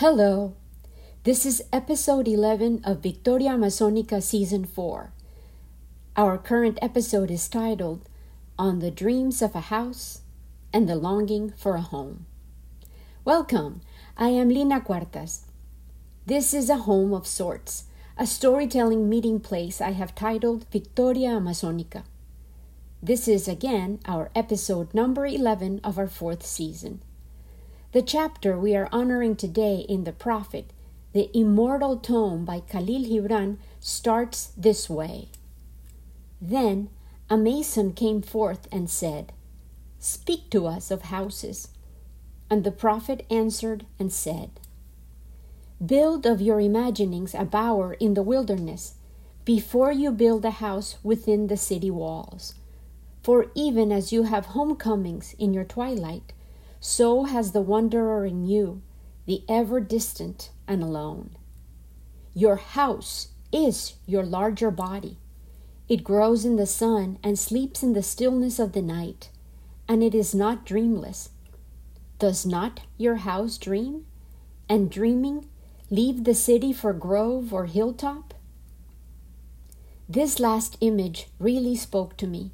Hello. This is episode 11 of Victoria Amazonica Season 4. Our current episode is titled On the Dreams of a House and the Longing for a Home. Welcome. I am Lina Cuartas. This is a home of sorts, a storytelling meeting place I have titled Victoria Amazonica. This is again our episode number 11 of our fourth season. The chapter we are honoring today in The Prophet, the immortal tome by Khalil Gibran, starts this way Then a mason came forth and said, Speak to us of houses. And the prophet answered and said, Build of your imaginings a bower in the wilderness before you build a house within the city walls. For even as you have homecomings in your twilight, so has the wanderer in you, the ever distant and alone. Your house is your larger body. It grows in the sun and sleeps in the stillness of the night, and it is not dreamless. Does not your house dream? And dreaming, leave the city for grove or hilltop? This last image really spoke to me.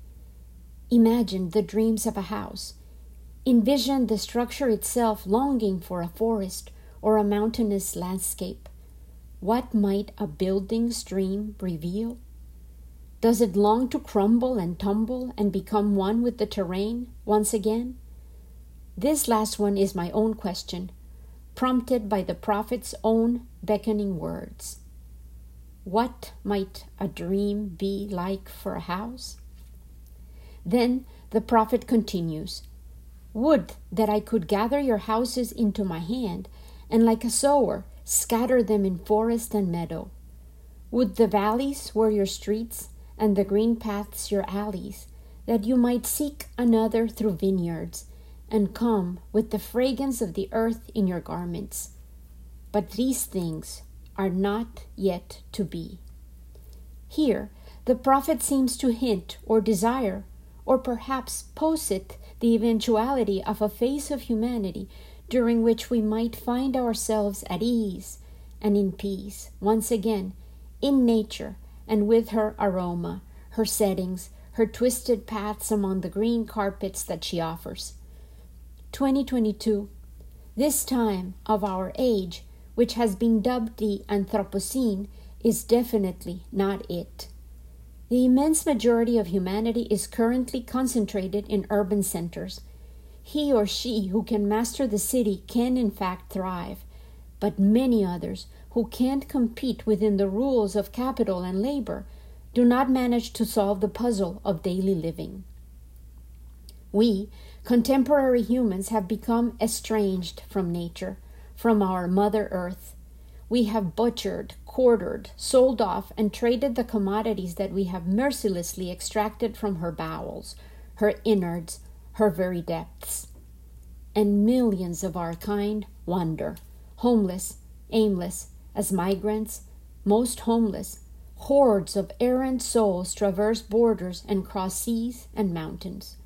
Imagine the dreams of a house Envision the structure itself longing for a forest or a mountainous landscape. What might a building's dream reveal? Does it long to crumble and tumble and become one with the terrain once again? This last one is my own question, prompted by the prophet's own beckoning words. What might a dream be like for a house? Then the prophet continues would that I could gather your houses into my hand, and like a sower, scatter them in forest and meadow. Would the valleys were your streets, and the green paths your alleys, that you might seek another through vineyards, and come with the fragrance of the earth in your garments. But these things are not yet to be. Here, the prophet seems to hint or desire, or perhaps posit the eventuality of a phase of humanity during which we might find ourselves at ease and in peace once again in nature and with her aroma, her settings, her twisted paths among the green carpets that she offers. 2022, this time of our age, which has been dubbed the Anthropocene, is definitely not it. The immense majority of humanity is currently concentrated in urban centers. He or she who can master the city can, in fact, thrive, but many others who can't compete within the rules of capital and labor do not manage to solve the puzzle of daily living. We, contemporary humans, have become estranged from nature, from our Mother Earth. We have butchered, quartered, sold off, and traded the commodities that we have mercilessly extracted from her bowels, her innards, her very depths. And millions of our kind wander, homeless, aimless, as migrants, most homeless. Hordes of errant souls traverse borders and cross seas and mountains.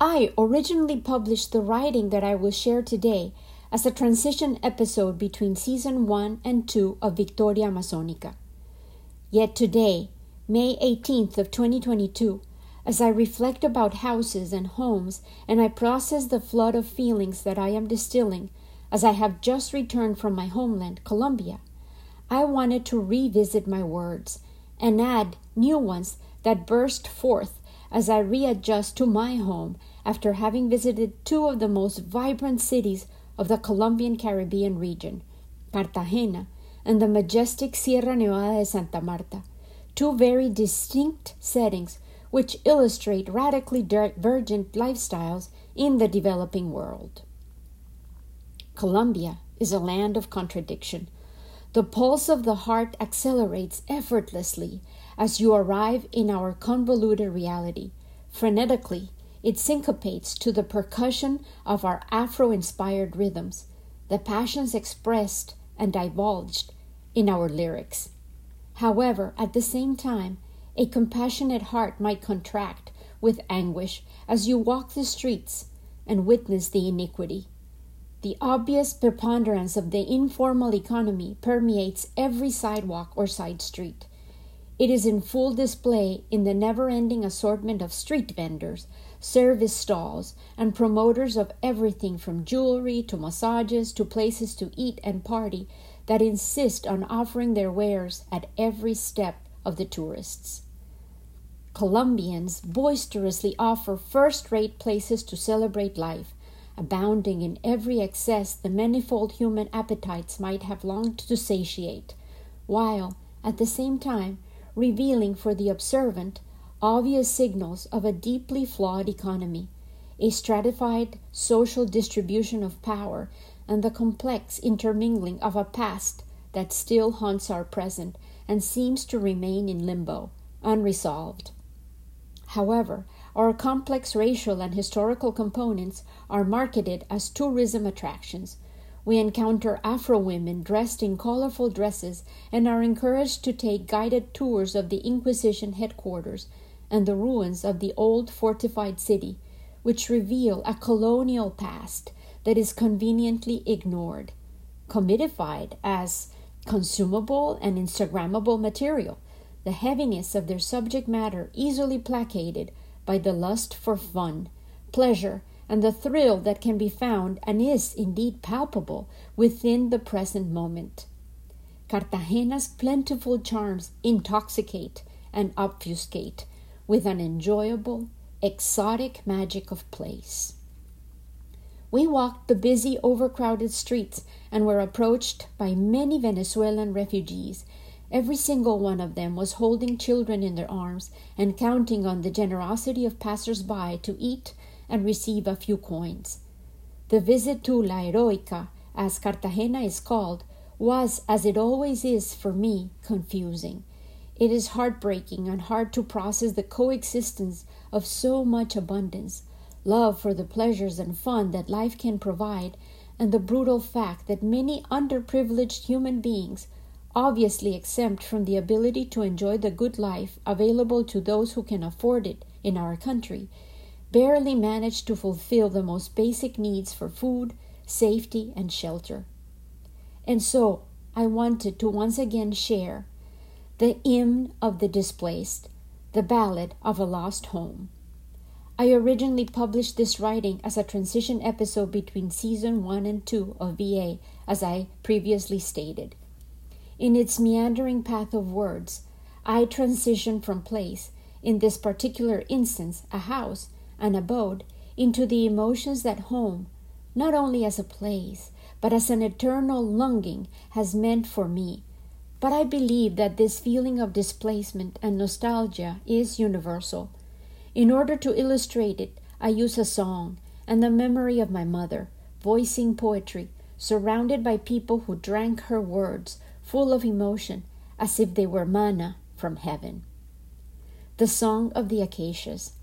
I originally published the writing that I will share today as a transition episode between season 1 and 2 of Victoria Amazonica. Yet today, May 18th of 2022, as I reflect about houses and homes and I process the flood of feelings that I am distilling as I have just returned from my homeland, Colombia, I wanted to revisit my words and add new ones that burst forth as I readjust to my home after having visited two of the most vibrant cities of the Colombian Caribbean region, Cartagena, and the majestic Sierra Nevada de Santa Marta, two very distinct settings which illustrate radically divergent lifestyles in the developing world. Colombia is a land of contradiction. The pulse of the heart accelerates effortlessly as you arrive in our convoluted reality, frenetically it syncopates to the percussion of our Afro inspired rhythms, the passions expressed and divulged in our lyrics. However, at the same time, a compassionate heart might contract with anguish as you walk the streets and witness the iniquity. The obvious preponderance of the informal economy permeates every sidewalk or side street. It is in full display in the never ending assortment of street vendors, service stalls, and promoters of everything from jewelry to massages to places to eat and party that insist on offering their wares at every step of the tourists. Colombians boisterously offer first rate places to celebrate life, abounding in every excess the manifold human appetites might have longed to satiate, while, at the same time, revealing for the observant obvious signals of a deeply flawed economy, a stratified social distribution of power, and the complex intermingling of a past that still haunts our present and seems to remain in limbo, unresolved. However, our complex racial and historical components are marketed as tourism attractions, we encounter Afro women dressed in colorful dresses and are encouraged to take guided tours of the Inquisition headquarters and the ruins of the old fortified city, which reveal a colonial past that is conveniently ignored, commodified as consumable and Instagrammable material, the heaviness of their subject matter easily placated by the lust for fun, pleasure, and the thrill that can be found and is indeed palpable within the present moment. Cartagena's plentiful charms intoxicate and obfuscate with an enjoyable, exotic magic of place. We walked the busy, overcrowded streets and were approached by many Venezuelan refugees. Every single one of them was holding children in their arms and counting on the generosity of passers by to eat and receive a few coins. The visit to La Heroica, as Cartagena is called, was, as it always is for me, confusing. It is heartbreaking and hard to process the coexistence of so much abundance, love for the pleasures and fun that life can provide, and the brutal fact that many underprivileged human beings, obviously exempt from the ability to enjoy the good life available to those who can afford it in our country, barely manage to fulfill the most basic needs for food, safety, and shelter. And so I wanted to once again share the hymn of the displaced, the ballad of a lost home. I originally published this writing as a transition episode between season 1 and 2 of VA, as I previously stated. In its meandering path of words, I transition from place, in this particular instance, a house, an abode, into the emotions that home, not only as a place, but as an eternal longing, has meant for me. But I believe that this feeling of displacement and nostalgia is universal. In order to illustrate it, I use a song and the memory of my mother, voicing poetry, surrounded by people who drank her words, full of emotion, as if they were manna from heaven. The Song of the Acacias.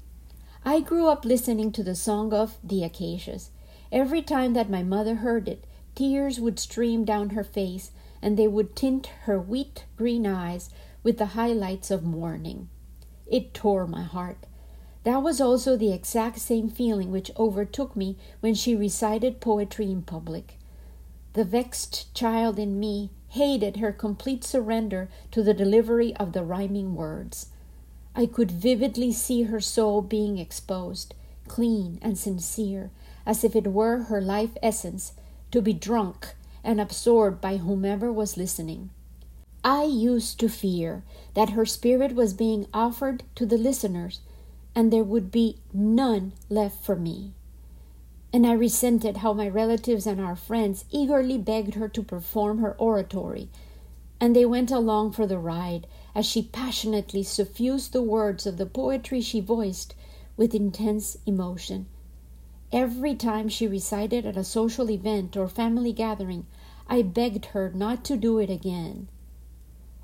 I grew up listening to the song of the acacias. Every time that my mother heard it, tears would stream down her face, and they would tint her wheat green eyes with the highlights of mourning. It tore my heart. That was also the exact same feeling which overtook me when she recited poetry in public. The vexed child in me hated her complete surrender to the delivery of the rhyming words. I could vividly see her soul being exposed, clean and sincere, as if it were her life essence, to be drunk and absorbed by whomever was listening. I used to fear that her spirit was being offered to the listeners, and there would be none left for me. And I resented how my relatives and our friends eagerly begged her to perform her oratory, and they went along for the ride as she passionately suffused the words of the poetry she voiced with intense emotion. Every time she recited at a social event or family gathering, I begged her not to do it again.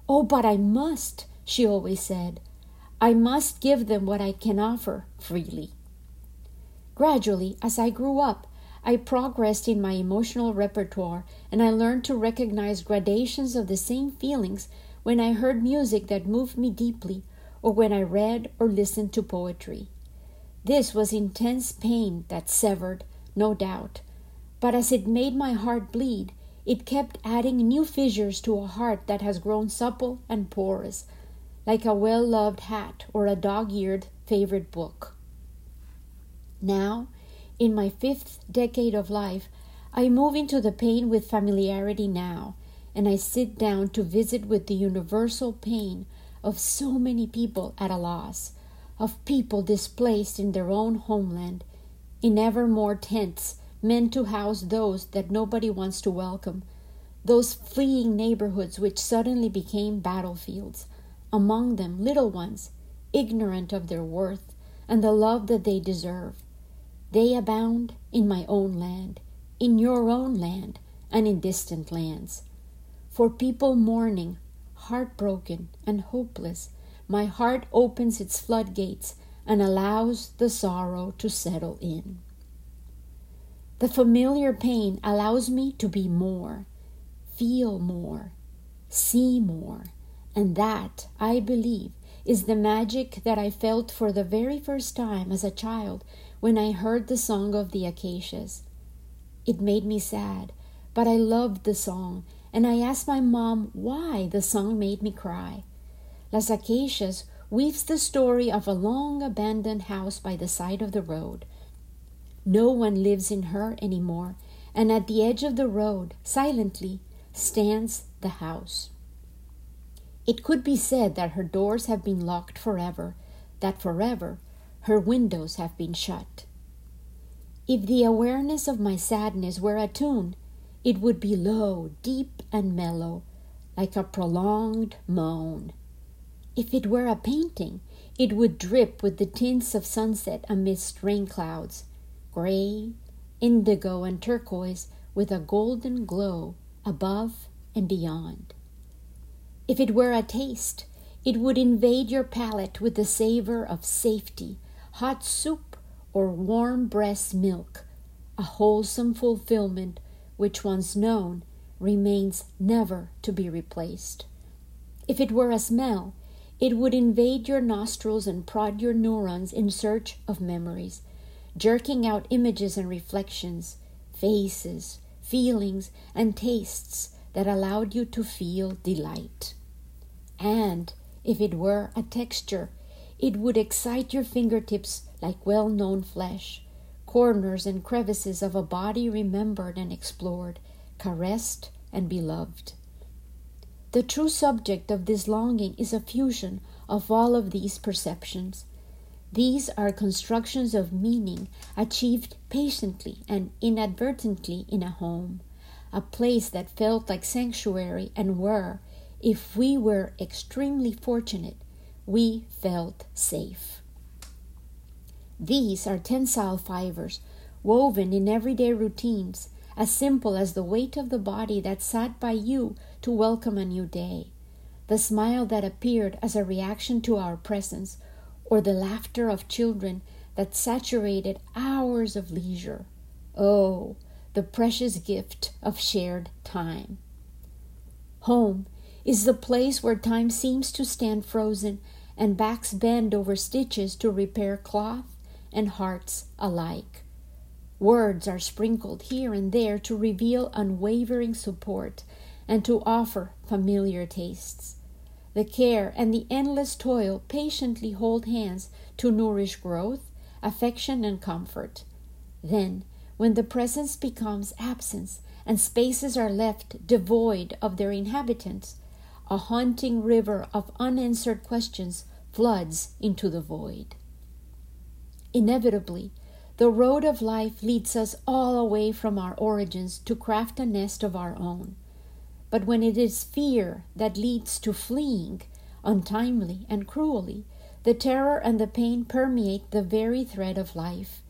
Oh, but I must, she always said. I must give them what I can offer freely. Gradually, as I grew up, I progressed in my emotional repertoire and I learned to recognize gradations of the same feelings when I heard music that moved me deeply, or when I read or listened to poetry. This was intense pain that severed, no doubt, But as it made my heart bleed, it kept adding new fissures to a heart that has grown supple and porous, like a well loved hat or a dog eared favorite book. Now, in my fifth decade of life, I move into the pain with familiarity now, and I sit down to visit with the universal pain of so many people at a loss, of people displaced in their own homeland, in ever more tents meant to house those that nobody wants to welcome, those fleeing neighborhoods which suddenly became battlefields, among them little ones, ignorant of their worth and the love that they deserve. They abound in my own land, in your own land, and in distant lands. For people mourning, heartbroken, and hopeless, my heart opens its floodgates and allows the sorrow to settle in. The familiar pain allows me to be more, feel more, see more, and that, I believe, is the magic that I felt for the very first time as a child when I heard the song of the acacias. It made me sad, but I loved the song, and I asked my mom why the song made me cry. Las Acacias weaves the story of a long abandoned house by the side of the road. No one lives in her any more, and at the edge of the road, silently, stands the house. It could be said that her doors have been locked forever, that forever her windows have been shut. If the awareness of my sadness were a tune, it would be low, deep, and mellow, like a prolonged moan. If it were a painting, it would drip with the tints of sunset amidst rain clouds gray, indigo, and turquoise with a golden glow above and beyond. If it were a taste, it would invade your palate with the savor of safety, hot soup, or warm breast milk, a wholesome fulfillment which once known remains never to be replaced. If it were a smell, it would invade your nostrils and prod your neurons in search of memories, jerking out images and reflections, faces, feelings, and tastes that allowed you to feel delight. And if it were a texture, it would excite your fingertips like well known flesh, corners and crevices of a body remembered and explored, caressed and beloved. The true subject of this longing is a fusion of all of these perceptions these are constructions of meaning achieved patiently and inadvertently in a home, a place that felt like sanctuary and where, if we were extremely fortunate, we felt safe. These are tensile fibers woven in everyday routines, as simple as the weight of the body that sat by you to welcome a new day, the smile that appeared as a reaction to our presence or the laughter of children that saturated hours of leisure. Oh, the precious gift of shared time. Home is the place where time seems to stand frozen and backs bend over stitches to repair cloth and hearts alike. Words are sprinkled here and there to reveal unwavering support and to offer familiar tastes. The care and the endless toil patiently hold hands to nourish growth, affection, and comfort. Then, when the presence becomes absence and spaces are left devoid of their inhabitants, a haunting river of unanswered questions floods into the void. Inevitably, the road of life leads us all away from our origins to craft a nest of our own. But when it is fear that leads to fleeing, untimely and cruelly, the terror and the pain permeate the very thread of life.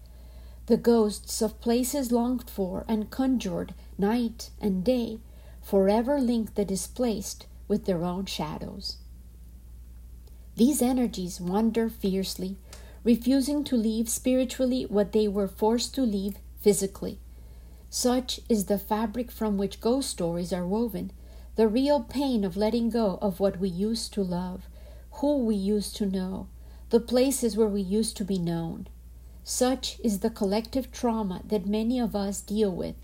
The ghosts of places longed for and conjured night and day forever link the displaced with their own shadows. These energies wander fiercely, refusing to leave spiritually what they were forced to leave physically. Such is the fabric from which ghost stories are woven, the real pain of letting go of what we used to love, who we used to know, the places where we used to be known. Such is the collective trauma that many of us deal with,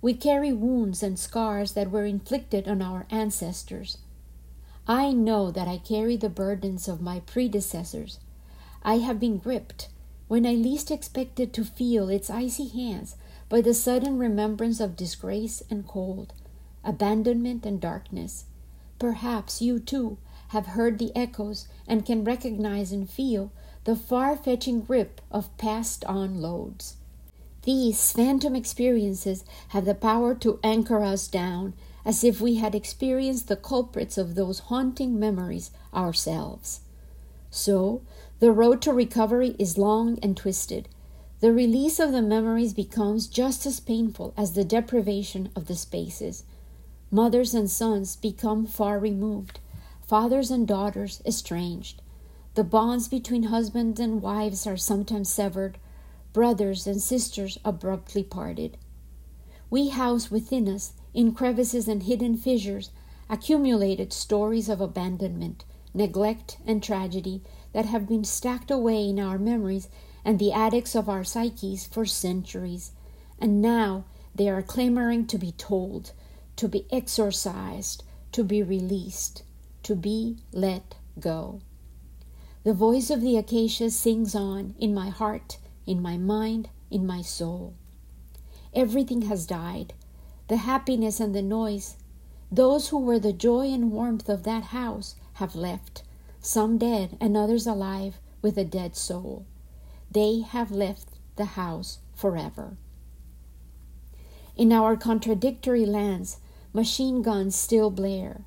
We carry wounds and scars that were inflicted on our ancestors. I know that I carry the burdens of my predecessors. I have been gripped when I least expected to feel its icy hands by the sudden remembrance of disgrace and cold, abandonment and darkness. Perhaps you too have heard the echoes and can recognize and feel the far fetching grip of passed on loads. These phantom experiences have the power to anchor us down as if we had experienced the culprits of those haunting memories ourselves. So, the road to recovery is long and twisted. The release of the memories becomes just as painful as the deprivation of the spaces. Mothers and sons become far removed, fathers and daughters estranged. The bonds between husbands and wives are sometimes severed, brothers and sisters abruptly parted. We house within us, in crevices and hidden fissures, accumulated stories of abandonment, neglect, and tragedy that have been stacked away in our memories and the attics of our psyches for centuries, and now they are clamoring to be told, to be exorcised, to be released, to be let go. The voice of the acacia sings on in my heart in my mind, in my soul. Everything has died the happiness and the noise. Those who were the joy and warmth of that house have left, some dead and others alive with a dead soul. They have left the house forever. In our contradictory lands, machine guns still blare,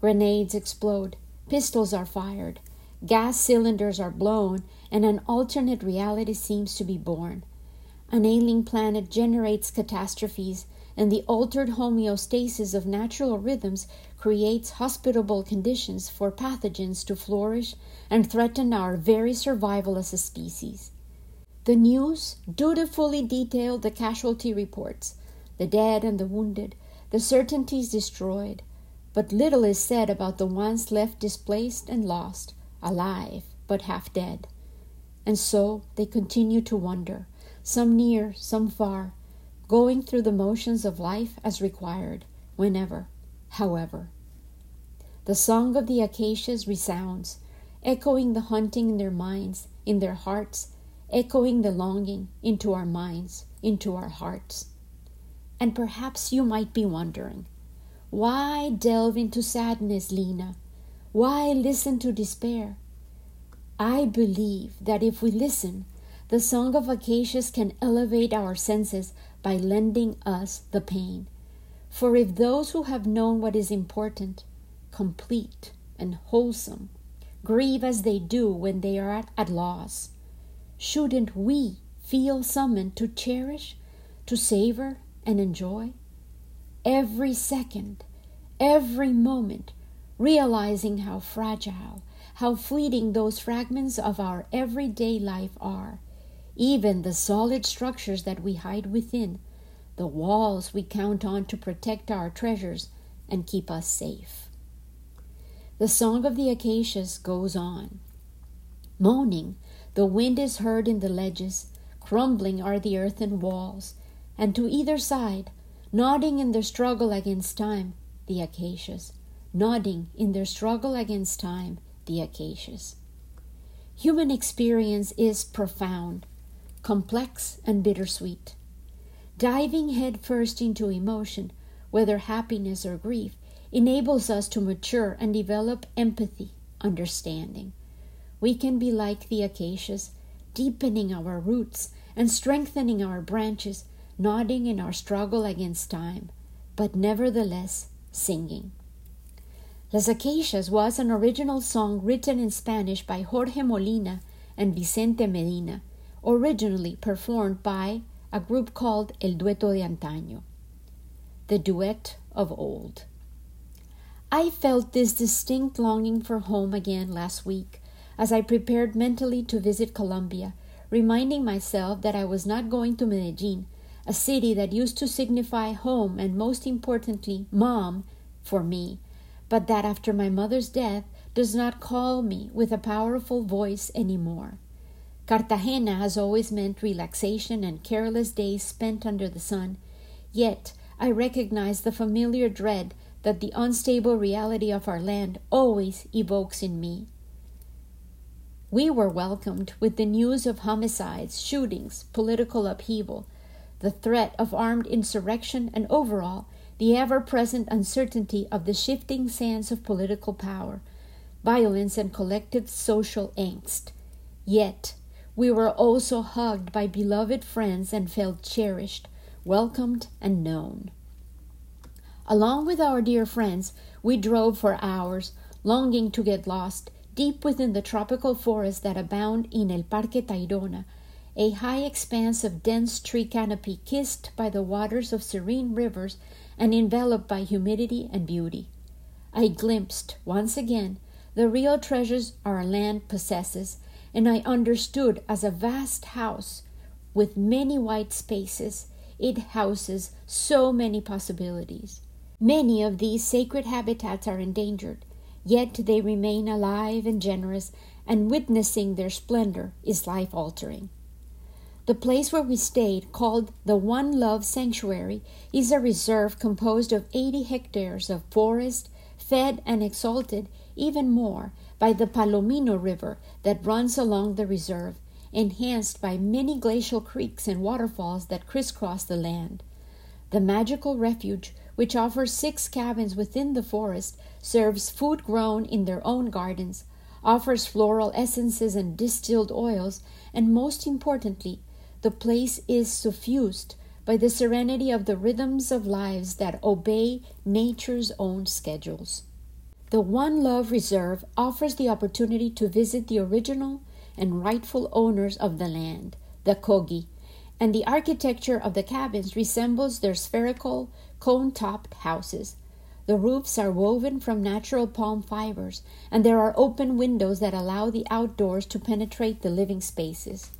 grenades explode, pistols are fired, gas cylinders are blown, and an alternate reality seems to be born. An ailing planet generates catastrophes, and the altered homeostasis of natural rhythms creates hospitable conditions for pathogens to flourish and threaten our very survival as a species. The news dutifully detailed the casualty reports, the dead and the wounded, the certainties destroyed, but little is said about the ones left displaced and lost, alive but half dead. And so they continue to wander, some near, some far, going through the motions of life as required, whenever, however. The song of the acacias resounds, echoing the hunting in their minds, in their hearts, echoing the longing into our minds, into our hearts. And perhaps you might be wondering why delve into sadness, Lina? Why listen to despair? I believe that if we listen, the Song of Acacias can elevate our senses by lending us the pain. For if those who have known what is important, complete, and wholesome grieve as they do when they are at, at loss, shouldn't we feel summoned to cherish, to savor, and enjoy? Every second, every moment, realizing how fragile how fleeting those fragments of our everyday life are, even the solid structures that we hide within, the walls we count on to protect our treasures and keep us safe. The song of the acacias goes on. Moaning, the wind is heard in the ledges, crumbling are the earthen walls, and to either side, nodding in their struggle against time, the acacias, nodding in their struggle against time, the acacias. Human experience is profound, complex, and bittersweet. Diving headfirst into emotion, whether happiness or grief, enables us to mature and develop empathy, understanding. We can be like the acacias, deepening our roots and strengthening our branches, nodding in our struggle against time, but nevertheless singing. Las Acacias was an original song written in Spanish by Jorge Molina and Vicente Medina, originally performed by a group called El Dueto de Antaño, the duet of old. I felt this distinct longing for home again last week as I prepared mentally to visit Colombia, reminding myself that I was not going to Medellin, a city that used to signify home and most importantly, mom for me but that after my mother's death does not call me with a powerful voice any more. Cartagena has always meant relaxation and careless days spent under the sun, yet I recognize the familiar dread that the unstable reality of our land always evokes in me. We were welcomed with the news of homicides, shootings, political upheaval, the threat of armed insurrection, and overall, the ever present uncertainty of the shifting sands of political power, violence, and collective social angst. Yet, we were also hugged by beloved friends and felt cherished, welcomed, and known. Along with our dear friends, we drove for hours, longing to get lost deep within the tropical forests that abound in El Parque Tayrona, a high expanse of dense tree canopy kissed by the waters of serene rivers and enveloped by humidity and beauty. I glimpsed, once again, the real treasures our land possesses, and I understood as a vast house with many white spaces, it houses so many possibilities. Many of these sacred habitats are endangered, yet they remain alive and generous, and witnessing their splendor is life altering. The place where we stayed, called the One Love Sanctuary, is a reserve composed of 80 hectares of forest, fed and exalted even more by the Palomino River that runs along the reserve, enhanced by many glacial creeks and waterfalls that crisscross the land. The magical refuge which offers six cabins within the forest, serves food grown in their own gardens, offers floral essences and distilled oils, and most importantly, the place is suffused by the serenity of the rhythms of lives that obey nature's own schedules. The One Love Reserve offers the opportunity to visit the original and rightful owners of the land, the Kogi, and the architecture of the cabins resembles their spherical, cone topped houses. The roofs are woven from natural palm fibers, and there are open windows that allow the outdoors to penetrate the living spaces.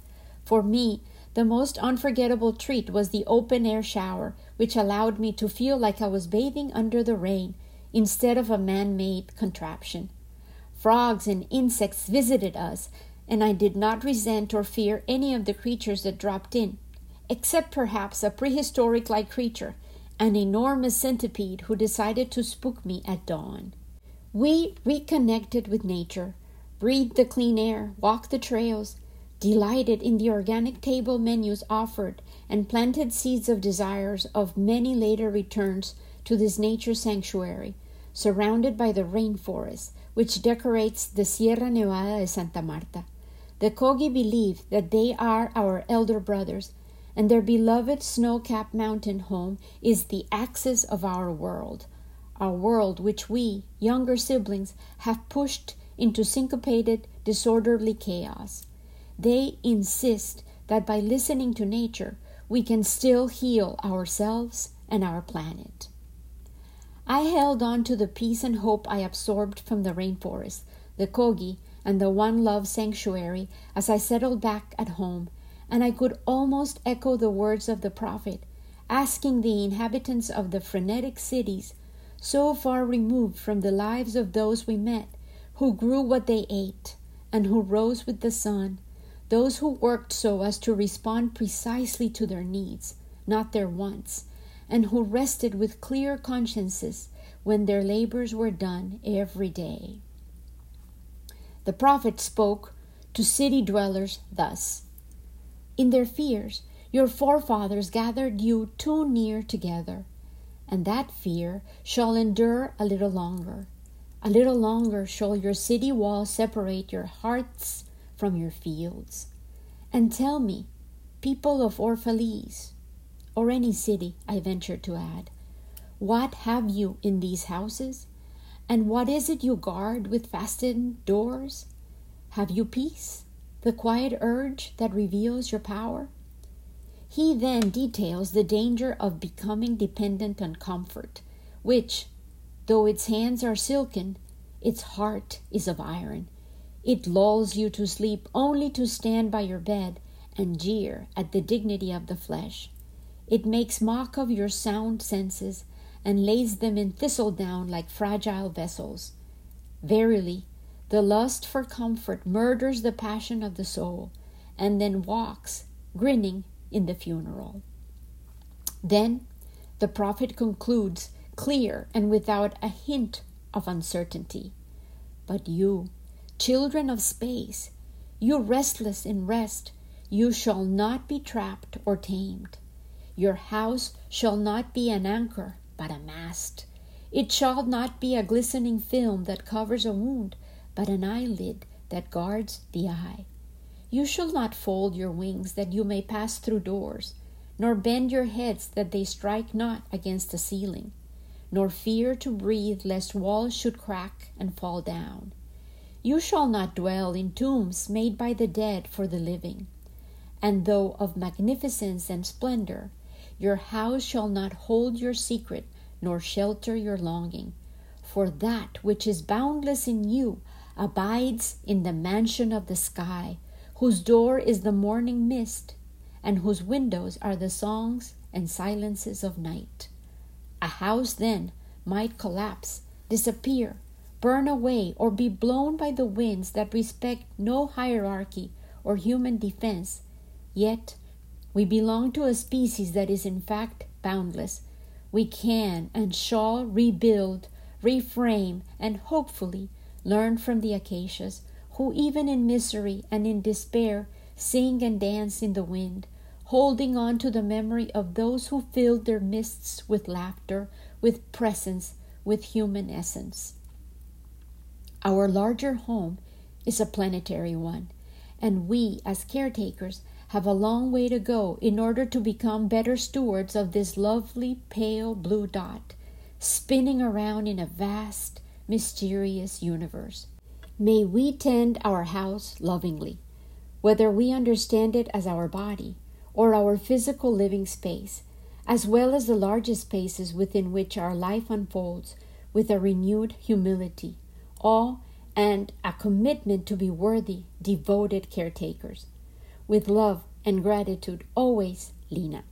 For me, the most unforgettable treat was the open air shower, which allowed me to feel like I was bathing under the rain instead of a man made contraption. Frogs and insects visited us, and I did not resent or fear any of the creatures that dropped in, except perhaps a prehistoric like creature an enormous centipede who decided to spook me at dawn. We reconnected with nature, breathed the clean air, walked the trails, delighted in the organic table menus offered, and planted seeds of desires of many later returns to this nature sanctuary, surrounded by the rainforest which decorates the Sierra Nevada de Santa Marta. The Kogi believe that they are our elder brothers and their beloved snow capped mountain home is the axis of our world, our world which we, younger siblings, have pushed into syncopated, disorderly chaos. They insist that by listening to nature, we can still heal ourselves and our planet. I held on to the peace and hope I absorbed from the rainforest, the Kogi, and the One Love Sanctuary as I settled back at home and I could almost echo the words of the prophet, asking the inhabitants of the frenetic cities, so far removed from the lives of those we met, who grew what they ate, and who rose with the sun, those who worked so as to respond precisely to their needs, not their wants, and who rested with clear consciences when their labors were done every day. The prophet spoke to city dwellers thus in their fears, your forefathers gathered you too near together, and that fear shall endure a little longer. A little longer shall your city walls separate your hearts from your fields. And tell me, people of Orphalese, or any city, I venture to add, what have you in these houses? And what is it you guard with fastened doors? Have you peace? the quiet urge that reveals your power? He then details the danger of becoming dependent on comfort, which, though its hands are silken, its heart is of iron. It lulls you to sleep only to stand by your bed and jeer at the dignity of the flesh. It makes mock of your sound senses and lays them in thistledown like fragile vessels. Verily, the lust for comfort murders the passion of the soul and then walks, grinning, in the funeral. Then the prophet concludes clear and without a hint of uncertainty. But you, children of space, you restless in rest, you shall not be trapped or tamed. Your house shall not be an anchor, but a mast. It shall not be a glistening film that covers a wound, but an eyelid that guards the eye. You shall not fold your wings that you may pass through doors, nor bend your heads that they strike not against the ceiling, nor fear to breathe lest walls should crack and fall down. You shall not dwell in tombs made by the dead for the living. And though of magnificence and splendor, your house shall not hold your secret nor shelter your longing. For that which is boundless in you abides in the mansion of the sky, whose door is the morning mist, and whose windows are the songs and silences of night. A house then might collapse, disappear, burn away, or be blown by the winds that respect no hierarchy or human defense, yet we belong to a species that is in fact boundless. We can and shall rebuild, reframe, and hopefully learn from the acacias, who even in misery and in despair sing and dance in the wind, holding on to the memory of those who filled their mists with laughter, with presence, with human essence. Our larger home is a planetary one, and we, as caretakers, have a long way to go in order to become better stewards of this lovely pale blue dot, spinning around in a vast, mysterious universe. May we tend our house lovingly, whether we understand it as our body or our physical living space, as well as the largest spaces within which our life unfolds with a renewed humility, awe, and a commitment to be worthy, devoted caretakers. With love and gratitude, always, Lina.